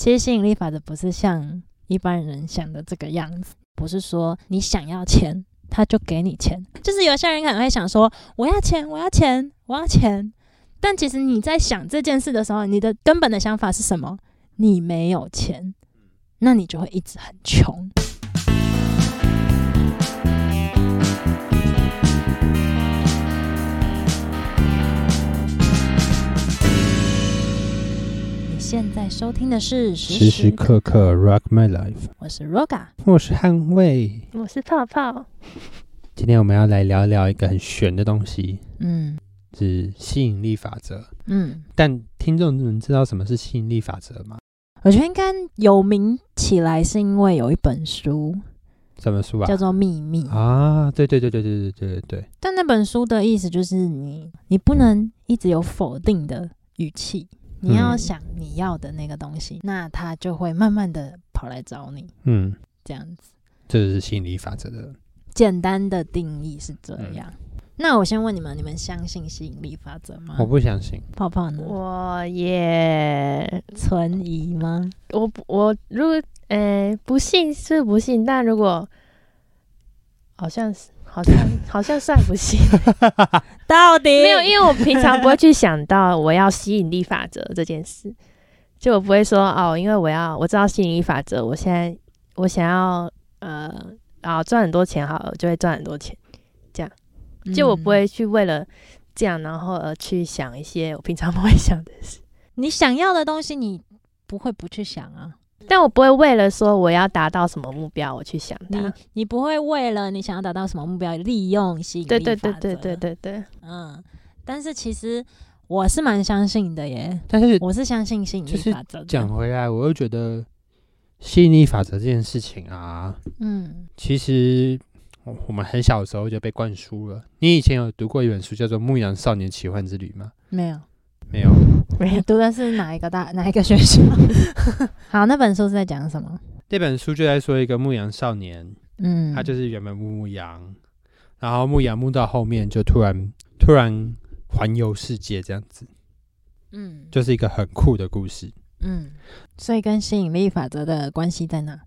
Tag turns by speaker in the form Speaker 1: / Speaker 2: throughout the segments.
Speaker 1: 其实吸引力法则不是像一般人想的这个样子，不是说你想要钱他就给你钱，就是有些人可能会想说我要钱，我要钱，我要钱。但其实你在想这件事的时候，你的根本的想法是什么？你没有钱，那你就会一直很穷。现在收听的是
Speaker 2: 时时刻刻 Rock My Life，
Speaker 1: 我是 Roga，
Speaker 2: 我是捍卫。
Speaker 3: 我是泡泡，
Speaker 2: 今天我们要来聊聊一个很玄的东西，
Speaker 1: 嗯。
Speaker 2: 是吸引力法则。
Speaker 1: 嗯，
Speaker 2: 但听众们知道什么是吸引力法则吗？
Speaker 1: 我觉得应该有名起来是因为有一本书。
Speaker 2: 什么书啊？
Speaker 1: 叫做《秘密》，
Speaker 2: 啊，对对对对对对对对对，
Speaker 1: 但那本书的意思就是你你不能一直有否定的语气，你要
Speaker 2: 嗯
Speaker 1: 想你要的那个东西，那他就会慢慢的跑来找你，
Speaker 2: 嗯，
Speaker 1: 这样子。
Speaker 2: 这就是吸引力法则的。
Speaker 1: 简单的定义是这
Speaker 2: 嗯
Speaker 1: 样。那我先问你们，你们相信吸引力法则吗？
Speaker 2: 我不相信，
Speaker 1: 泡泡呢？
Speaker 3: 我也
Speaker 1: 存疑吗？
Speaker 3: 我不我如果呃不信是不信，但如果好像是好像好像算不行，
Speaker 1: 到底？
Speaker 3: 没有，因为我平常不会去想到我要吸引力法则这件事，就我不会说哦，因为我要我知道吸引力法则，我现在我想要呃啊赚很多钱好了，我就会赚很多钱，这样。就我不会去为了这样然后而去想一些我平常不会想的事。
Speaker 1: 你想要的东西，你不会不去想啊。
Speaker 3: 但我不会为了说我要达到什么目标，我去想
Speaker 1: 你
Speaker 3: 它。
Speaker 1: 你不会为了你想要达到什么目标，利用吸引力
Speaker 3: 对对
Speaker 1: 法则
Speaker 3: 对对对对对，
Speaker 1: 嗯，但是其实我是蛮相信的耶，
Speaker 2: 但是
Speaker 1: 我是相信吸引力法则。
Speaker 2: 讲回来，我又觉得吸引力法则这件事情啊，
Speaker 1: 嗯，
Speaker 2: 其实我我们很小的时候就被灌输了。你以前有读过一本书叫做《牧羊少年奇幻之旅》吗？
Speaker 1: 没有，
Speaker 2: 没有。
Speaker 1: 你读的是哪一个大 哪一个学校？好，那本书是在讲什么？
Speaker 2: 这本书就在说一个牧羊少年，
Speaker 1: 嗯，
Speaker 2: 他就是原本牧牧羊，然后牧羊牧到后面就突然突然环游世界这样子，
Speaker 1: 嗯
Speaker 2: 就是一个很酷的故事。
Speaker 1: 嗯，所以跟吸引力法则的关系在哪？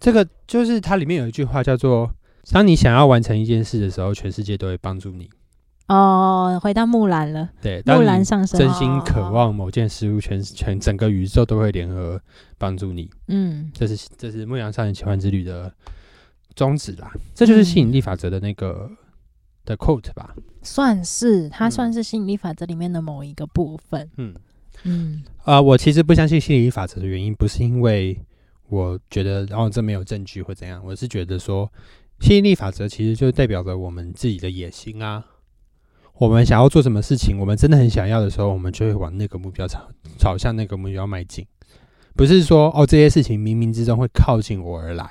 Speaker 2: 这个就是它里面有一句话叫做：当你想要完成一件事的时候，全世界都会帮助你。
Speaker 1: 哦，回到木兰了，
Speaker 2: 对，
Speaker 1: 木兰上身。
Speaker 2: 真心渴望某件事物，全全整个宇宙都会联合帮助你。
Speaker 1: 嗯
Speaker 2: 这是这是《牧羊少年奇幻之旅》的宗旨啦，这就是吸引力法则的那个、的 quote 吧。
Speaker 1: 算是它
Speaker 2: 嗯
Speaker 1: 算是吸引力法则里面的某一个部分。
Speaker 2: 嗯，
Speaker 1: 嗯
Speaker 2: 啊、我其实不相信吸引力法则的原因，不是因为我觉得然后、这没有证据或怎样，我是觉得说吸引力法则其实就代表着我们自己的野心啊。我们想要做什么事情，我们真的很想要的时候，我们就会往那个目标朝朝向那个目标迈进。不是说哦这些事情冥冥之中会靠近我而来，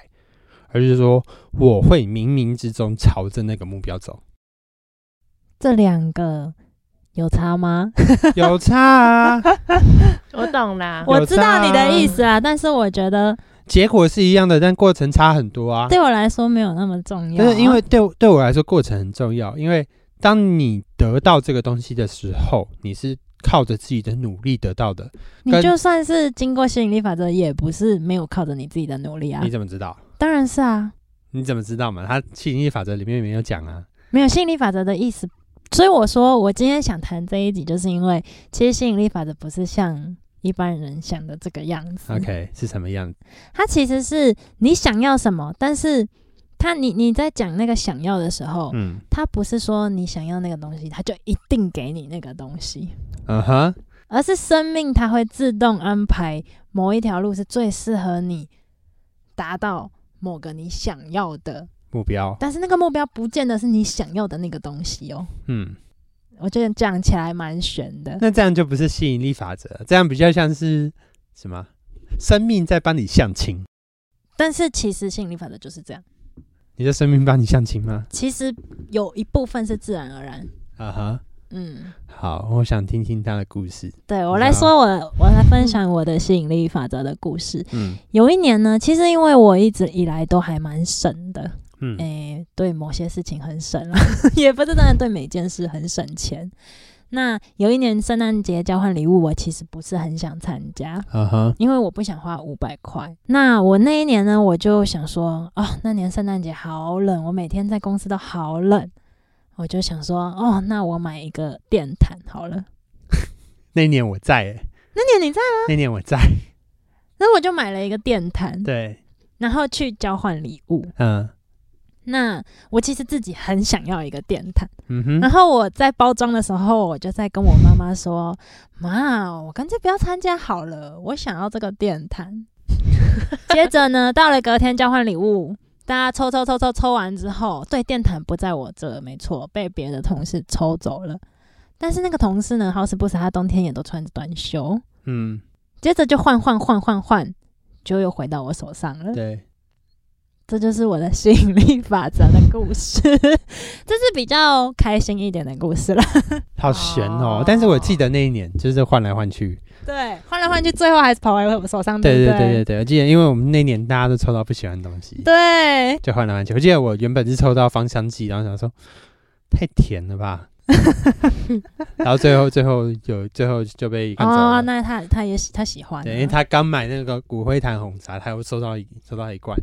Speaker 2: 而是说我会冥冥之中朝着那个目标走。
Speaker 1: 这两个有差吗？
Speaker 2: 有差啊，
Speaker 3: 我懂啦。
Speaker 2: 有
Speaker 1: 我知道你的意思啊，但是我觉得
Speaker 2: 结果是一样的，但过程差很多啊。
Speaker 1: 对我来说没有那么重要啊、
Speaker 2: 但是因为对对我来说，过程很重要。因为当你得到这个东西的时候，你是靠着自己的努力得到的。
Speaker 1: 你就算是经过吸引力法则，也不是没有靠着你自己的努力啊
Speaker 2: 你。怎么知道？
Speaker 1: 当然是啊，
Speaker 2: 你怎么知道嘛？它吸引力法则里面没有讲啊。
Speaker 1: 没有吸引力法则的意思。所以我说，我今天想谈这一集，就是因为其实吸引力法则不是像一般人想的这个样子。
Speaker 2: OK，是什么样子？
Speaker 1: 它其实是你想要什么，但是它你你在讲那个想要的时候，
Speaker 2: 嗯
Speaker 1: 他不是说你想要那个东西，他就一定给你那个东西，
Speaker 2: 嗯哼，
Speaker 1: 而是生命它会自动安排某一条路是最适合你达到某个你想要的，
Speaker 2: 目标。
Speaker 1: 但是那个目标不见得是你想要的那个东西哦。
Speaker 2: 嗯，
Speaker 1: 我觉得讲起来蛮悬的。
Speaker 2: 那这样就不是吸引力法则，这样比较像是什么？生命在帮你相亲。
Speaker 1: 但是其实吸引力法则就是这样，
Speaker 2: 你的生命帮你相亲吗？
Speaker 1: 其实有一部分是自然而然。
Speaker 2: 啊哈。
Speaker 1: 嗯，
Speaker 2: 好，我想听听他的故事。
Speaker 1: 对我来说，我我来分享我的吸引力法则的故事。
Speaker 2: 嗯
Speaker 1: 有一年呢，其实因为我一直以来都还蛮省的，
Speaker 2: 嗯
Speaker 1: 诶、对某些事情很省啊，也不是真的对每件事很省钱。那有一年圣诞节交换礼物，我其实不是很想参加，因为我不想花五百块。那我那一年呢，我就想说，哦，那年圣诞节好冷，我每天在公司都好冷，我就想说，哦，那我买一个电毯好了。
Speaker 2: 那年我在、欸，
Speaker 1: 那年你在吗，
Speaker 2: 那年我在，
Speaker 1: 那我就买了一个电毯，
Speaker 2: 对，
Speaker 1: 然后去交换礼物。
Speaker 2: 嗯
Speaker 1: 那我其实自己很想要一个电毯，
Speaker 2: 嗯哼，
Speaker 1: 然后我在包装的时候，我就在跟我妈妈说：“妈，我干脆不要参加好了，我想要这个电毯。”接着呢，到了隔天交换礼物，大家抽抽抽抽抽完之后，对，电毯不在我这，没错，被别的同事抽走了。但是那个同事呢，好死不死，他冬天也都穿着短袖，
Speaker 2: 嗯，
Speaker 1: 接着就换换换换换，就又回到我手上了。
Speaker 2: 对，
Speaker 1: 这就是我的吸引力法则的故事，这是比较开心一点的故事了。
Speaker 2: 好悬哦
Speaker 3: 哦！
Speaker 2: 但是我记得那一年就是换来换去，
Speaker 1: 对，换来换去，最后还是跑回我手上，
Speaker 2: 对
Speaker 1: 对
Speaker 2: 对对对对，我记得，因为我们那年大家都抽到不喜欢的东西，
Speaker 1: 对
Speaker 2: 就换来换去。我记得我原本是抽到芳香剂，然后想说太甜了吧，然后最后最后有最后就被
Speaker 1: 哦，那他他也喜他喜欢
Speaker 2: 因为他刚买那个骨灰坛红茶，他又收到一收到一罐。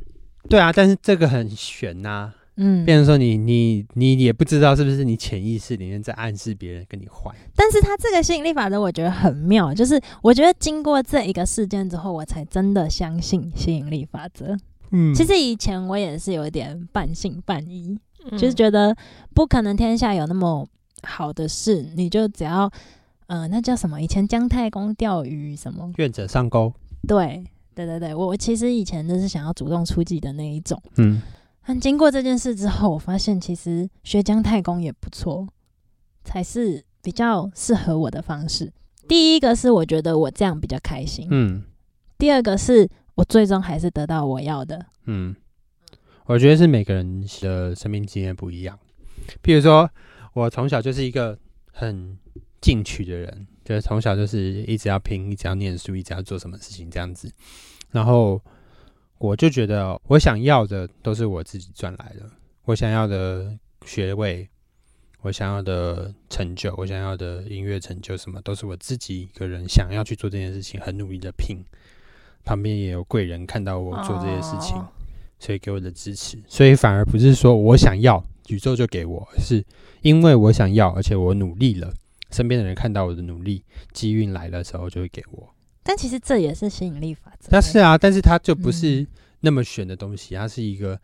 Speaker 2: 对啊，但是这个很悬呐、
Speaker 1: 嗯，
Speaker 2: 变成说你你你也不知道是不是你潜意识里面在暗示别人跟你换。
Speaker 1: 但是他这个吸引力法则我觉得很妙，就是我觉得经过这一个事件之后，我才真的相信吸引力法则。
Speaker 2: 嗯
Speaker 1: 其实以前我也是有点半信半疑，
Speaker 3: 嗯
Speaker 1: 就是觉得不可能天下有那么好的事，你就只要，呃，那叫什么？以前姜太公钓鱼什么？
Speaker 2: 愿者上钩。
Speaker 1: 对，对对对，我我其实以前就是想要主动出击的那一种。
Speaker 2: 嗯
Speaker 1: 但经过这件事之后，我发现其实学姜太公也不错，才是比较适合我的方式。第一个是我觉得我这样比较开心，
Speaker 2: 嗯
Speaker 1: 第二个是我最终还是得到我要的。
Speaker 2: 嗯，我觉得是每个人的生命经验不一样。譬如说，我从小就是一个很进取的人，就是从小就是一直要拼，一直要念书，一直要做什么事情这样子。然后我就觉得，我想要的都是我自己赚来的，我想要的学位，我想要的成就，我想要的音乐成就，什么都是我自己一个人想要去做这件事情，很努力的拼。旁边也有贵人看到我做这些事情，
Speaker 3: 哦
Speaker 2: 所以给我的支持。所以反而不是说我想要，宇宙就给我，是因为我想要，而且我努力了，身边的人看到我的努力，机运来的时候就会给我。
Speaker 1: 但其实这也是吸引力法则。
Speaker 2: 但是啊，但是它就不
Speaker 1: 嗯
Speaker 2: 是那么玄的东西，它是一个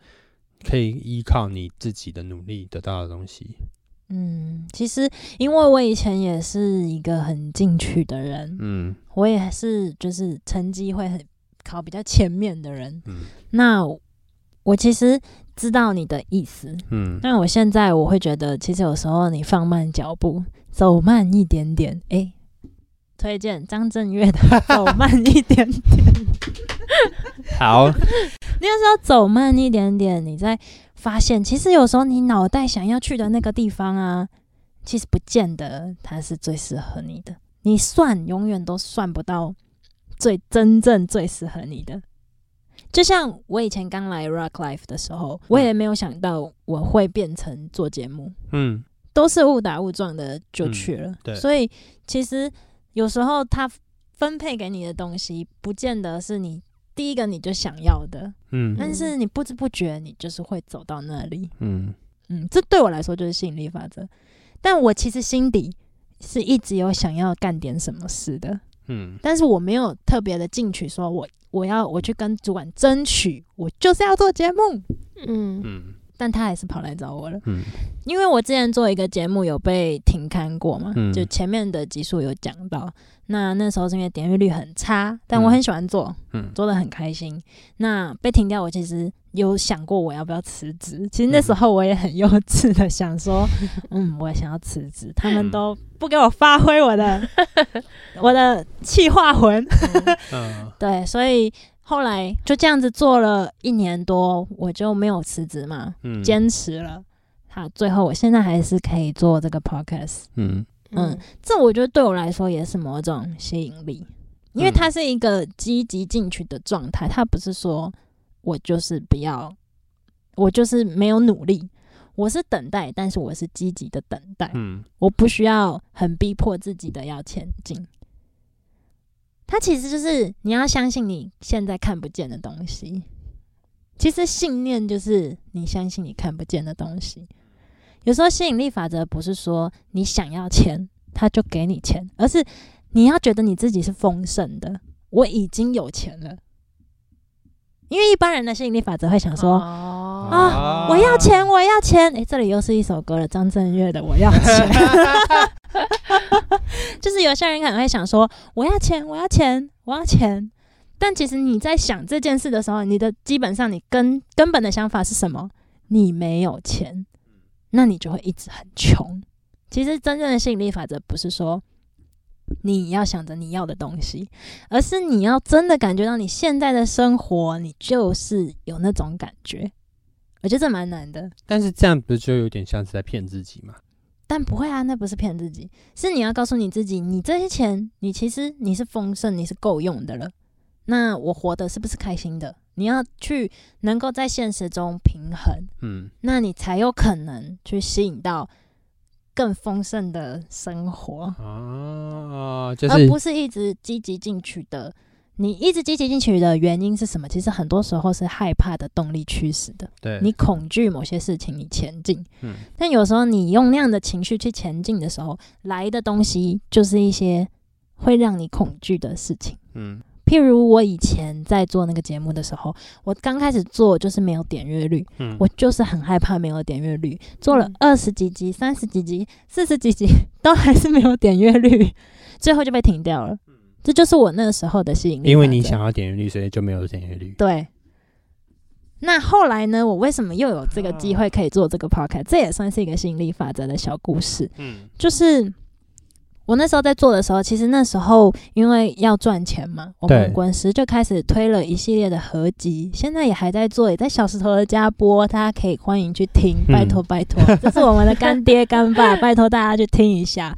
Speaker 2: 可以依靠你自己的努力得到的东西。
Speaker 1: 嗯，其实因为我以前也是一个很进取的人，
Speaker 2: 嗯
Speaker 1: 我也是就是成绩会很考比较前面的人。
Speaker 2: 嗯
Speaker 1: 那我其实知道你的意思，
Speaker 2: 嗯
Speaker 1: 但我现在我会觉得，其实有时候你放慢脚步，走慢一点点，诶，推荐张震岳的《走慢一点点》。
Speaker 2: 好，
Speaker 1: 你有时候走慢一点点，你再发现，其实有时候你脑袋想要去的那个地方啊，其实不见得它是最适合你的。你算永远都算不到最真正最适合你的。就像我以前刚来 Rock Life 的时候，我也没有想到我会变成做节目，
Speaker 2: 嗯
Speaker 1: 都是误打误撞的就去了。
Speaker 2: 对
Speaker 1: 所以其实有时候他分配给你的东西，不见得是你第一个你就想要的，
Speaker 2: 嗯
Speaker 1: 但是你不知不觉你就是会走到那里。
Speaker 2: 嗯
Speaker 1: 嗯，这对我来说就是吸引力法则。但我其实心底是一直有想要干点什么事的，
Speaker 2: 嗯。
Speaker 1: 但是我没有特别的进取，说我我要我去跟主管争取，我就是要做节目。
Speaker 3: 嗯。
Speaker 2: 嗯
Speaker 1: 但他还是跑来找我了，
Speaker 2: 嗯
Speaker 1: 因为我之前做一个节目有被停刊过嘛，
Speaker 2: 嗯
Speaker 1: 就前面的集数有讲到。那那时候是因为点阅率很差，但我
Speaker 2: 嗯
Speaker 1: 很喜欢做，
Speaker 2: 嗯
Speaker 1: 做的很开心。那被停掉，我其实有想过我要不要辞职。其实那时候我也很幼稚的想说，嗯，我想要辞职，他们都不给我发挥我的 我的气化魂。
Speaker 2: 嗯
Speaker 1: 对，所以后来就这样子做了一年多，我就没有辞职嘛，
Speaker 2: 嗯
Speaker 1: 坚持了。好，最后我现在还是可以做这个 podcast。
Speaker 2: 嗯
Speaker 1: 嗯这我觉得对我来说也是某种吸引力，因为
Speaker 2: 嗯
Speaker 1: 它是一个积极进取的状态，它不是说我就是不要，我就是没有努力，我是等待，但是我是积极的等待，
Speaker 2: 嗯
Speaker 1: 我不需要很逼迫自己的要前进。它其实就是你要相信你现在看不见的东西。其实信念就是你相信你看不见的东西。有时候吸引力法则不是说你想要钱，他就给你钱，而是你要觉得你自己是丰盛的，我已经有钱了。因为一般人的吸引力法则会想说，
Speaker 3: 哦
Speaker 1: 啊我要钱，我要钱。诶，这里又是一首歌了，张震岳的《我要钱》。就是有些人可能会想说，我要钱，我要钱，我要钱。但其实你在想这件事的时候，你的基本上你根根本的想法是什么？你没有钱，那你就会一直很穷。其实真正的吸引力法则不是说你要想着你要的东西，而是你要真的感觉到你现在的生活，你就是有那种感觉。我觉得这蛮难的，
Speaker 2: 但是这样不是就有点像是在骗自己嘛？
Speaker 1: 但不会啊，那不是骗自己，是你要告诉你自己，你这些钱，你其实你是丰盛，你是够用的了。那我活的是不是开心的？你要去能够在现实中平衡，
Speaker 2: 嗯
Speaker 1: 那你才有可能去吸引到更丰盛的生活。
Speaker 2: 啊，就是
Speaker 1: 而不是一直积极进取的。你一直积极进取的原因是什么？其实很多时候是害怕的动力驱使的。
Speaker 2: 对
Speaker 1: 你恐惧某些事情，你前进。
Speaker 2: 嗯
Speaker 1: 但有时候你用那样的情绪去前进的时候，来的东西就是一些会让你恐惧的事情。
Speaker 2: 嗯
Speaker 1: 譬如我以前在做那个节目的时候，我刚开始做就是没有点阅率，
Speaker 2: 嗯
Speaker 1: 我就是很害怕没有点阅率。做了
Speaker 3: 嗯
Speaker 1: 二十几集、三十几集、四十几集，都还是没有点阅率，最后就被停掉了。这就是我那个时候的吸引力。
Speaker 2: 因为你想要点阅率，所以就没有点阅率。
Speaker 1: 对。那后来呢？我为什么又有这个机会可以做这个 podcast？这也算是一个吸引力法则的小故事。
Speaker 2: 嗯
Speaker 1: 就是我那时候在做的时候，其实那时候因为要赚钱嘛，我们
Speaker 2: 对
Speaker 1: 滚石就开始推了一系列的合集，现在也还在做，也在小石头的家播，大家可以欢迎去听，
Speaker 2: 嗯
Speaker 1: 拜托拜托，这是我们的干爹干爸，拜托大家去听一下。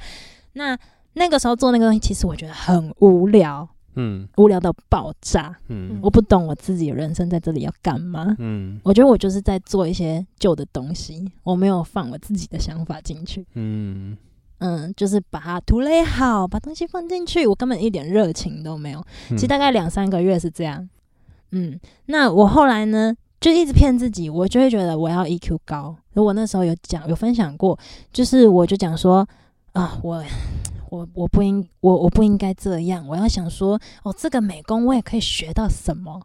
Speaker 1: 那那个时候做那个东西，其实我觉得很无聊，
Speaker 2: 嗯
Speaker 1: 无聊到爆炸，
Speaker 2: 嗯
Speaker 1: 我不懂我自己人生在这里要干嘛。
Speaker 2: 嗯
Speaker 1: 我觉得我就是在做一些旧的东西，我没有放我自己的想法进去。
Speaker 2: 嗯
Speaker 1: 嗯，就是把它涂垒好，把东西放进去，我根本一点热情都没有。
Speaker 2: 嗯
Speaker 1: 其实大概两三个月是这样。嗯，那我后来呢，就一直骗自己，我就会觉得我要 EQ 高。如果那时候有讲有分享过，就是我就讲说啊，我我我不应我我不应该这样，我要想说哦，这个美工我也可以学到什么。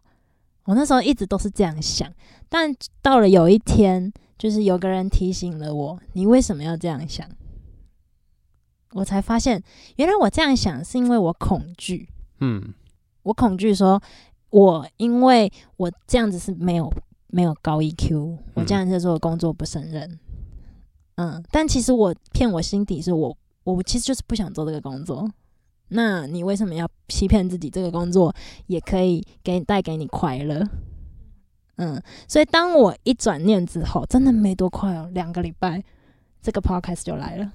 Speaker 1: 我那时候一直都是这样想，但到了有一天，就是有个人提醒了我，你为什么要这样想？我才发现，原来我这样想是因为我恐惧，
Speaker 2: 嗯
Speaker 1: 我恐惧说，我因为我这样子是没有没有高 EQ，我这样子做工作不胜任。嗯，但其实我骗我心底是我，我其实就是不想做这个工作。那你为什么要欺骗自己？这个工作也可以给你带给你快乐。嗯，所以当我一转念之后，真的没多快哦，两个礼拜，这个 podcast 就来了。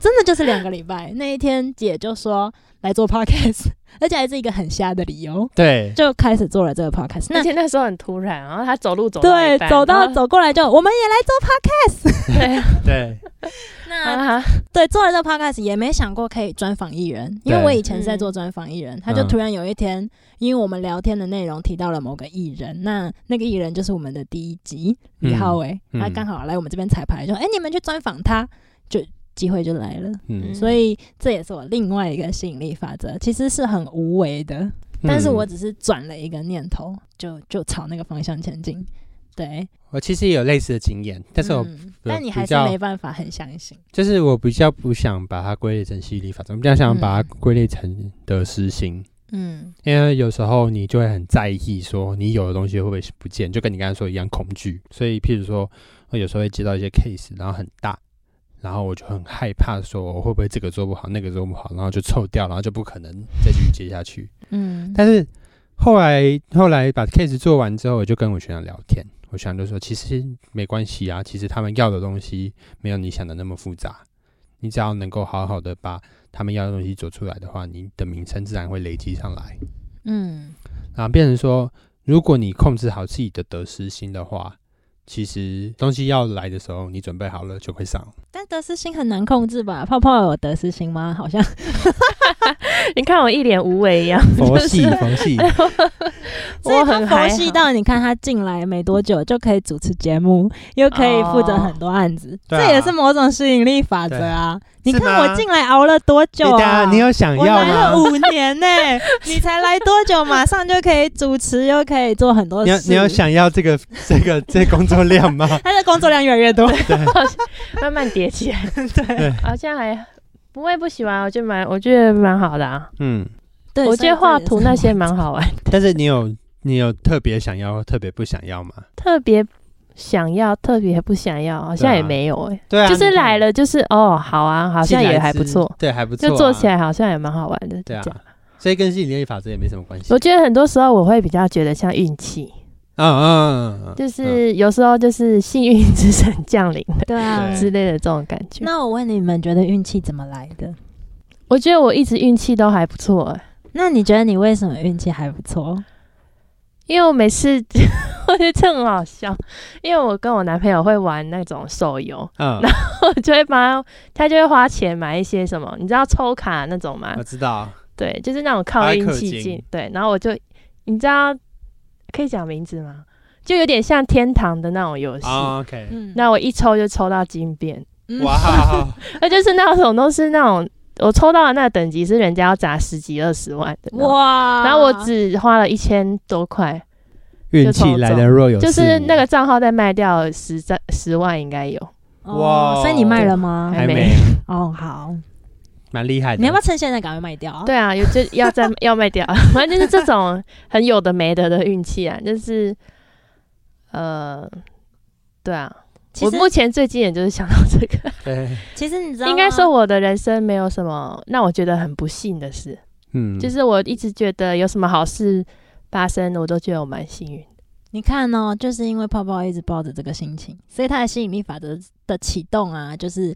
Speaker 1: 真的就是两个礼拜，那一天姐就说来做 podcast，而且还是一个很瞎的理由，
Speaker 2: 对，
Speaker 1: 就开始做了这个 podcast。那
Speaker 3: 而且那时候很突然，然后他走路走
Speaker 1: 对走到走过来就我们也来做 podcast。
Speaker 3: 对
Speaker 2: 对，
Speaker 1: 那
Speaker 3: 啊，
Speaker 1: 对做了这个 podcast 也没想过可以专访艺人，因为我以前是在做专访艺人，他就
Speaker 2: 嗯
Speaker 1: 突然有一天，因为我们聊天的内容提到了某个艺人，那那个艺人就是我们的第一集李
Speaker 2: 嗯。
Speaker 1: 浩伟，
Speaker 2: 嗯。
Speaker 1: 他刚好来我们这边彩排，就哎、你们去专访他，就机会就来了。
Speaker 2: 嗯，
Speaker 1: 所以这也是我另外一个吸引力法则，其实是很无为的，但是我
Speaker 2: 嗯
Speaker 1: 只是转了一个念头，就就朝那个方向前进。对，
Speaker 2: 我其实也有类似的经验，但是我
Speaker 1: 嗯、但你还是没办法很相信。
Speaker 2: 就是我比较不想把它归类成吸引力法则，我比较想把它
Speaker 1: 嗯
Speaker 2: 归类成得失心。
Speaker 1: 嗯
Speaker 2: 因为有时候你就会很在意，说你有的东西会不会不见，就跟你刚才说一样恐惧。所以，譬如说，我有时候会接到一些 case，然后很大，然后我就很害怕，说我会不会这个做不好，那个做不好，然后就臭掉，然后就不可能再继续接下去。
Speaker 1: 嗯，
Speaker 2: 但是后来后来把 case 做完之后，我就跟我学长聊天，我学长就说，其实没关系啊，其实他们要的东西没有你想的那么复杂，你只要能够好好的把他们要的东西做出来的话，你的名声自然会累积上来。
Speaker 1: 嗯
Speaker 2: 然后变成说，如果你控制好自己的得失心的话，其实东西要来的时候，你准备好了就会上。
Speaker 1: 但得失心很难控制吧？泡泡有得失心吗？好像
Speaker 3: 你看我一脸无为一样，
Speaker 2: 佛系，佛系，
Speaker 3: 我很
Speaker 1: 佛系到你看他进来没多久就可以主持节目，又可以负责很多案子，这也是某种吸引力法则啊！你看我进来熬了多久啊？
Speaker 2: 你有想要吗？
Speaker 1: 来了五年呢、你才来多久，马上就可以主持，又可以做很多事。
Speaker 2: 你有你有想要这个这个这工作量吗？
Speaker 1: 他的工作量越来越多，
Speaker 3: 慢慢叠起来，
Speaker 1: 对。
Speaker 3: 好像还不会不喜欢，我觉得蛮我觉得蛮好的啊。
Speaker 2: 嗯，
Speaker 1: 对，
Speaker 3: 我觉得画图那些，蛮好玩，
Speaker 2: 但是你有你有特别想要，特别不想要吗？
Speaker 3: 特别想要，特别不想要，好像也没有哎、
Speaker 2: 对啊，
Speaker 3: 就是来了就是哦，好啊，好像也还不错，，
Speaker 2: 对，还不错啊，
Speaker 3: 就做起来好像也蛮好玩的。
Speaker 2: 对啊，所以跟吸引力法则也没什么关系。
Speaker 3: 我觉得很多时候我会比较觉得像运气，
Speaker 2: 嗯嗯嗯嗯，
Speaker 3: 就是有时候就是幸运之神降临的
Speaker 1: 对啊。
Speaker 3: 之类的这种感觉。
Speaker 1: 那我问你们，觉得运气怎么来的？
Speaker 3: 我觉得我一直运气都还不错、欸，
Speaker 1: 那你觉得你为什么运气还不错？
Speaker 3: 因为我每次 我觉得这很好笑，因为我跟我男朋友会玩那种手游，
Speaker 2: 嗯，
Speaker 3: 然后就会帮他，他就会花钱买一些什么，你知道抽卡那种吗
Speaker 2: 我？知道，
Speaker 3: 对，就是那种靠运气进，对，然后我就你知道可以讲名字吗？就有点像天堂的那种游戏。
Speaker 2: 啊 OK，
Speaker 1: 嗯。
Speaker 3: 那我一抽就抽到金变，
Speaker 1: 嗯。
Speaker 2: 哇，
Speaker 3: 那就是那种都是那种我抽到的那个等级是人家要砸十几二十万的
Speaker 1: 哇！
Speaker 3: 然后我只花了一千多块，
Speaker 2: 运气来的若有，
Speaker 3: 就是那个账号再卖掉十万十万应该有，
Speaker 1: 哦
Speaker 2: 哇
Speaker 1: 所以你卖了吗？
Speaker 3: 还没。
Speaker 2: 还没，
Speaker 1: 哦，好，
Speaker 2: 蛮厉害的。
Speaker 1: 你要不要趁现在赶快卖掉？
Speaker 3: 对啊，有就要再 要卖掉，反正就是这种很有的没的的运气啊，就是呃，对啊，我目前最近也就是想到这个，
Speaker 2: 对，
Speaker 1: 其实你知道，
Speaker 3: 应该说我的人生没有什么让我觉得很不幸的事，
Speaker 2: 嗯，
Speaker 3: 就是我一直觉得有什么好事发生，我都觉得我蛮幸运。
Speaker 1: 你看哦，就是因为泡泡一直抱着这个心情，所以他的吸引力法则的启动啊，就是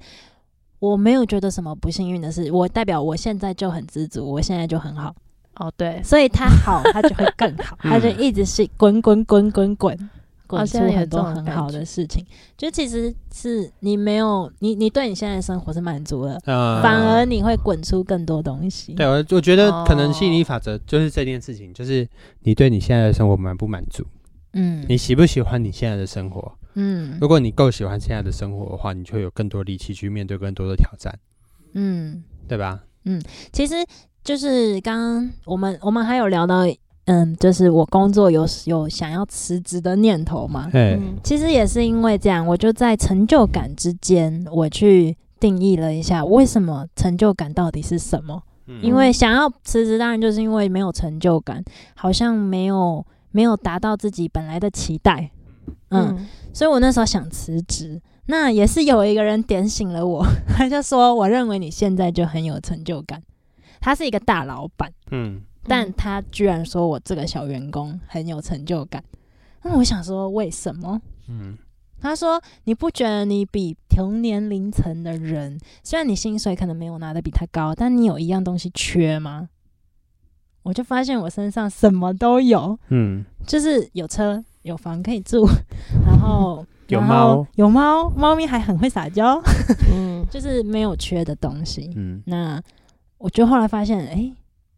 Speaker 1: 我没有觉得什么不幸运的事，我代表我现在就很知足，我现在就很好，
Speaker 3: 哦，对，
Speaker 1: 所以他好，他就会更好，
Speaker 2: 嗯
Speaker 1: 他就一直是滚滚滚滚滚。滚出很多很好的事情，就其实是你没有你你对你现在的生活是满足了，
Speaker 2: 呃
Speaker 1: 反而你会滚出更多东西。
Speaker 2: 对我我觉得可能吸引力
Speaker 3: 哦
Speaker 2: 法则就是这件事情，就是你对你现在的生活满不满足，
Speaker 1: 嗯
Speaker 2: 你喜不喜欢你现在的生活？
Speaker 1: 嗯
Speaker 2: 如果你够喜欢现在的生活的话，你就会有更多力气去面对更多的挑战，
Speaker 1: 嗯，
Speaker 2: 对吧？
Speaker 1: 嗯其实就是刚刚我们我们还有聊到，嗯，就是我工作有有想要辞职的念头嘛。
Speaker 2: 哎，
Speaker 3: 嗯
Speaker 1: 其实也是因为这样，我就在成就感之间，我去定义了一下，为什么成就感到底是什么？
Speaker 2: 嗯
Speaker 1: 因为想要辞职，当然就是因为没有成就感，好像没有没有达到自己本来的期待。嗯，
Speaker 3: 嗯
Speaker 1: 所以我那时候想辞职，那也是有一个人点醒了我，他就说：“我认为你现在就很有成就感。”他是一个大老板，
Speaker 2: 嗯
Speaker 1: 但他居然说我这个小员工很有成就感。那我想说，为什么？
Speaker 2: 嗯
Speaker 1: 他说：“你不觉得你比同年龄层的人，虽然你薪水可能没有拿的比他高，但你有一样东西缺吗？”我就发现我身上什么都有，
Speaker 2: 嗯，
Speaker 1: 就是有车有房可以住，然后
Speaker 2: 有猫
Speaker 1: 有猫，猫咪还很会撒娇，
Speaker 3: 嗯
Speaker 1: 就是没有缺的东西。
Speaker 2: 嗯
Speaker 1: 那我就后来发现，哎、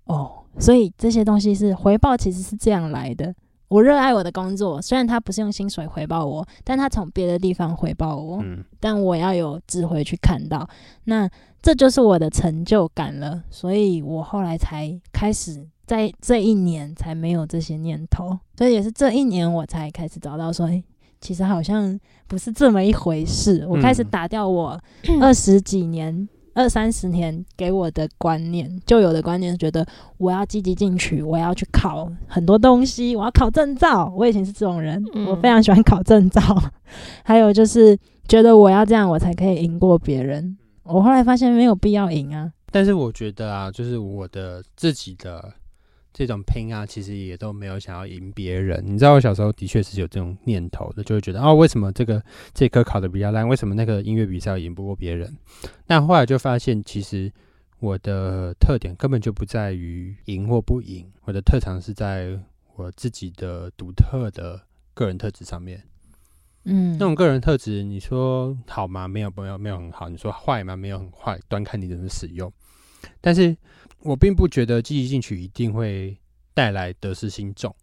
Speaker 1: 哦，所以这些东西是回报，其实是这样来的。我热爱我的工作，虽然他不是用薪水回报我，但他从别的地方回报我，
Speaker 2: 嗯
Speaker 1: 但我要有智慧去看到，那这就是我的成就感了。所以我后来才开始在这一年才没有这些念头，所以也是这一年我才开始找到说，诶其实好像不是这么一回事。我开始
Speaker 2: 嗯
Speaker 1: 打掉我 二十几年。二三十年给我的观念，旧有的观念，觉得我要积极进取，我要去考很多东西，我要考证照。我以前是这种人，
Speaker 3: 嗯
Speaker 1: 我非常喜欢考证照。还有就是觉得我要这样，我才可以赢过别人。我后来发现没有必要赢啊。
Speaker 2: 但是我觉得啊，就是我的自己的这种拼啊，其实也都没有想要赢别人。你知道，我小时候的确是有这种念头的，就会觉得哦，为什么这个这科考的比较烂？为什么那个音乐比赛赢不过别人？那后来就发现，其实我的特点根本就不在于赢或不赢，我的特长是在我自己的独特的个人特质上面。
Speaker 1: 嗯，
Speaker 2: 那种个人特质，你说好吗？没有，没有，没有很好。你说坏吗？没有很坏，端看你怎么使用。但是我并不觉得积极进取一定会带来得失心重。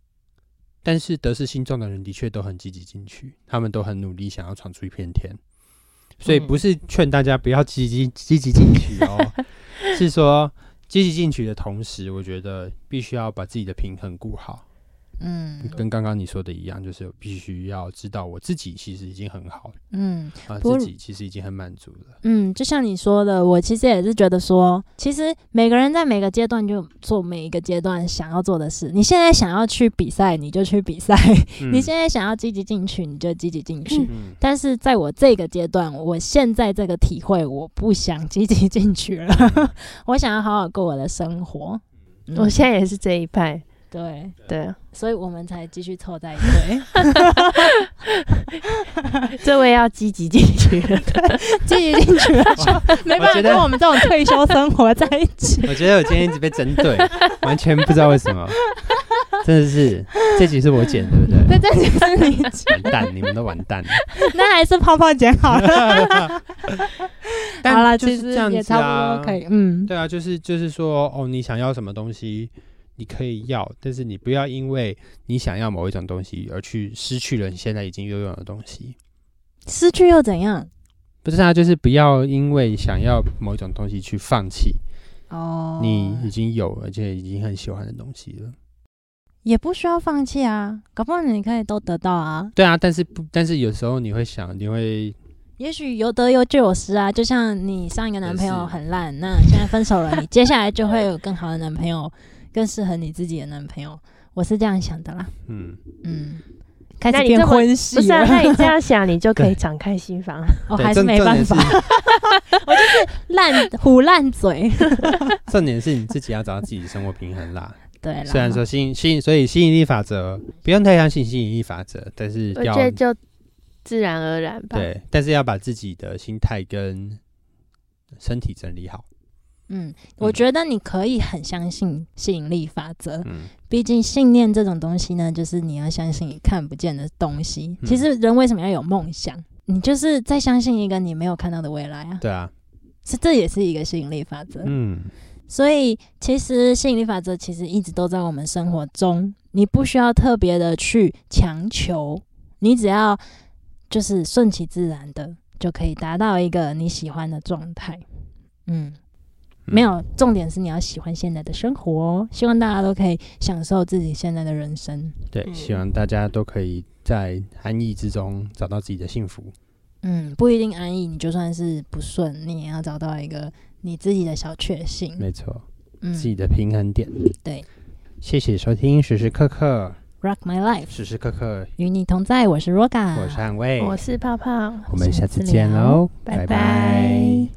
Speaker 2: 但是得失心重的人的确都很积极进取，他们都很努力，想要闯出一片天。所以不是劝大家不要积极积极进取哦，是说积极进取的同时，我觉得必须要把自己的平衡顾好。
Speaker 1: 嗯
Speaker 2: 跟刚刚你说的一样，就是必须要知道我自己其实已经很好了
Speaker 1: 嗯
Speaker 2: 啊，自己其实已经很满足了。
Speaker 1: 嗯，就像你说的，我其实也是觉得说，其实每个人在每个阶段就做每一个阶段想要做的事。你现在想要去比赛，你就去比赛；
Speaker 2: 嗯
Speaker 1: 你现在想要积极进取，你就积极进取。
Speaker 2: 嗯
Speaker 1: 但是在我这个阶段，我现在这个体会，我不想积极进取了，我想要好好过我的生活。嗯
Speaker 3: 我现在也是这一派，
Speaker 1: 对，
Speaker 3: 对啊，
Speaker 1: 所以我们才继续凑在一堆，
Speaker 3: 这位要积极进去了。
Speaker 1: 积极进去了，就 没办法跟我们这种退休生活在一起。
Speaker 2: 我觉得我今天一直被针对，完全不知道为什么，真的是这集是我剪对不对？
Speaker 1: 对，这集是你剪，
Speaker 2: 完蛋，你们都完蛋了。
Speaker 1: 那还是泡泡剪好了。
Speaker 2: 但
Speaker 1: 好了，其实
Speaker 2: 就是这样
Speaker 1: 也差
Speaker 2: 子啊
Speaker 1: 不多可以。嗯，
Speaker 2: 对啊，就是就是说，哦，你想要什么东西，你可以要，但是你不要因为你想要某一种东西而去失去了你现在已经拥有的东西。
Speaker 1: 失去又怎样？
Speaker 2: 不是啊，就是不要因为想要某一种东西去放弃
Speaker 1: 哦，
Speaker 2: 你已经有而且已经很喜欢的东西了。
Speaker 1: 也不需要放弃啊，搞不好你可以都得到啊。
Speaker 2: 对啊，但是不，但是有时候你会想，你会
Speaker 1: 也许有得有就有失啊，就像你上一个男朋友很烂，那现在分手了，你接下来就会有更好的男朋友，更适合你自己的男朋友。我是这样想的啦，
Speaker 2: 嗯，
Speaker 1: 嗯，开始变
Speaker 3: 那你这么
Speaker 1: 婚系
Speaker 3: 不是啊，那你这样想，你就可以敞开心房。
Speaker 1: 我
Speaker 2: 对
Speaker 1: 还是没办。法，我就是烂虎烂嘴。
Speaker 2: 重点是你自己要找到自己的生活平衡啦。
Speaker 1: 对啦，
Speaker 2: 虽然说吸引吸引，所以吸引力法则不用太相信吸引力法则，但是
Speaker 3: 我
Speaker 2: 要
Speaker 3: 觉得就自然而然吧。
Speaker 2: 对，但是要把自己的心态跟身体整理好。
Speaker 1: 嗯，我觉得你可以很相信吸引力法则，
Speaker 2: 嗯，
Speaker 1: 毕竟信念这种东西呢，就是你要相信你看不见的东西。
Speaker 2: 嗯
Speaker 1: 其实人为什么要有梦想？你就是在相信一个你没有看到的未来啊，
Speaker 2: 对啊，
Speaker 1: 是这也是一个吸引力法则。
Speaker 2: 嗯，
Speaker 1: 所以其实吸引力法则其实一直都在我们生活中，你不需要特别的去强求，你只要就是顺其自然的就可以达到一个你喜欢的状态。嗯。没有，重点是你要喜欢现在的生活哦。希望大家都可以享受自己现在的人生。
Speaker 2: 对，
Speaker 3: 嗯
Speaker 2: 希望大家都可以在安逸之中找到自己的幸福。
Speaker 1: 嗯，不一定安逸，你就算是不顺，你也要找到一个你自己的小确幸。
Speaker 2: 没错，
Speaker 1: 嗯
Speaker 2: 自己的平衡点。
Speaker 1: 对
Speaker 2: 谢谢收听时时刻刻
Speaker 1: ，，Rock My Life，
Speaker 2: 时时刻刻，
Speaker 1: 与你同在，我是 Roga，
Speaker 2: 我是汉卫，
Speaker 3: 我是泡泡。
Speaker 2: 我们
Speaker 1: 下次
Speaker 2: 见
Speaker 1: 聊
Speaker 2: 喽，
Speaker 3: 拜
Speaker 2: 拜
Speaker 3: 拜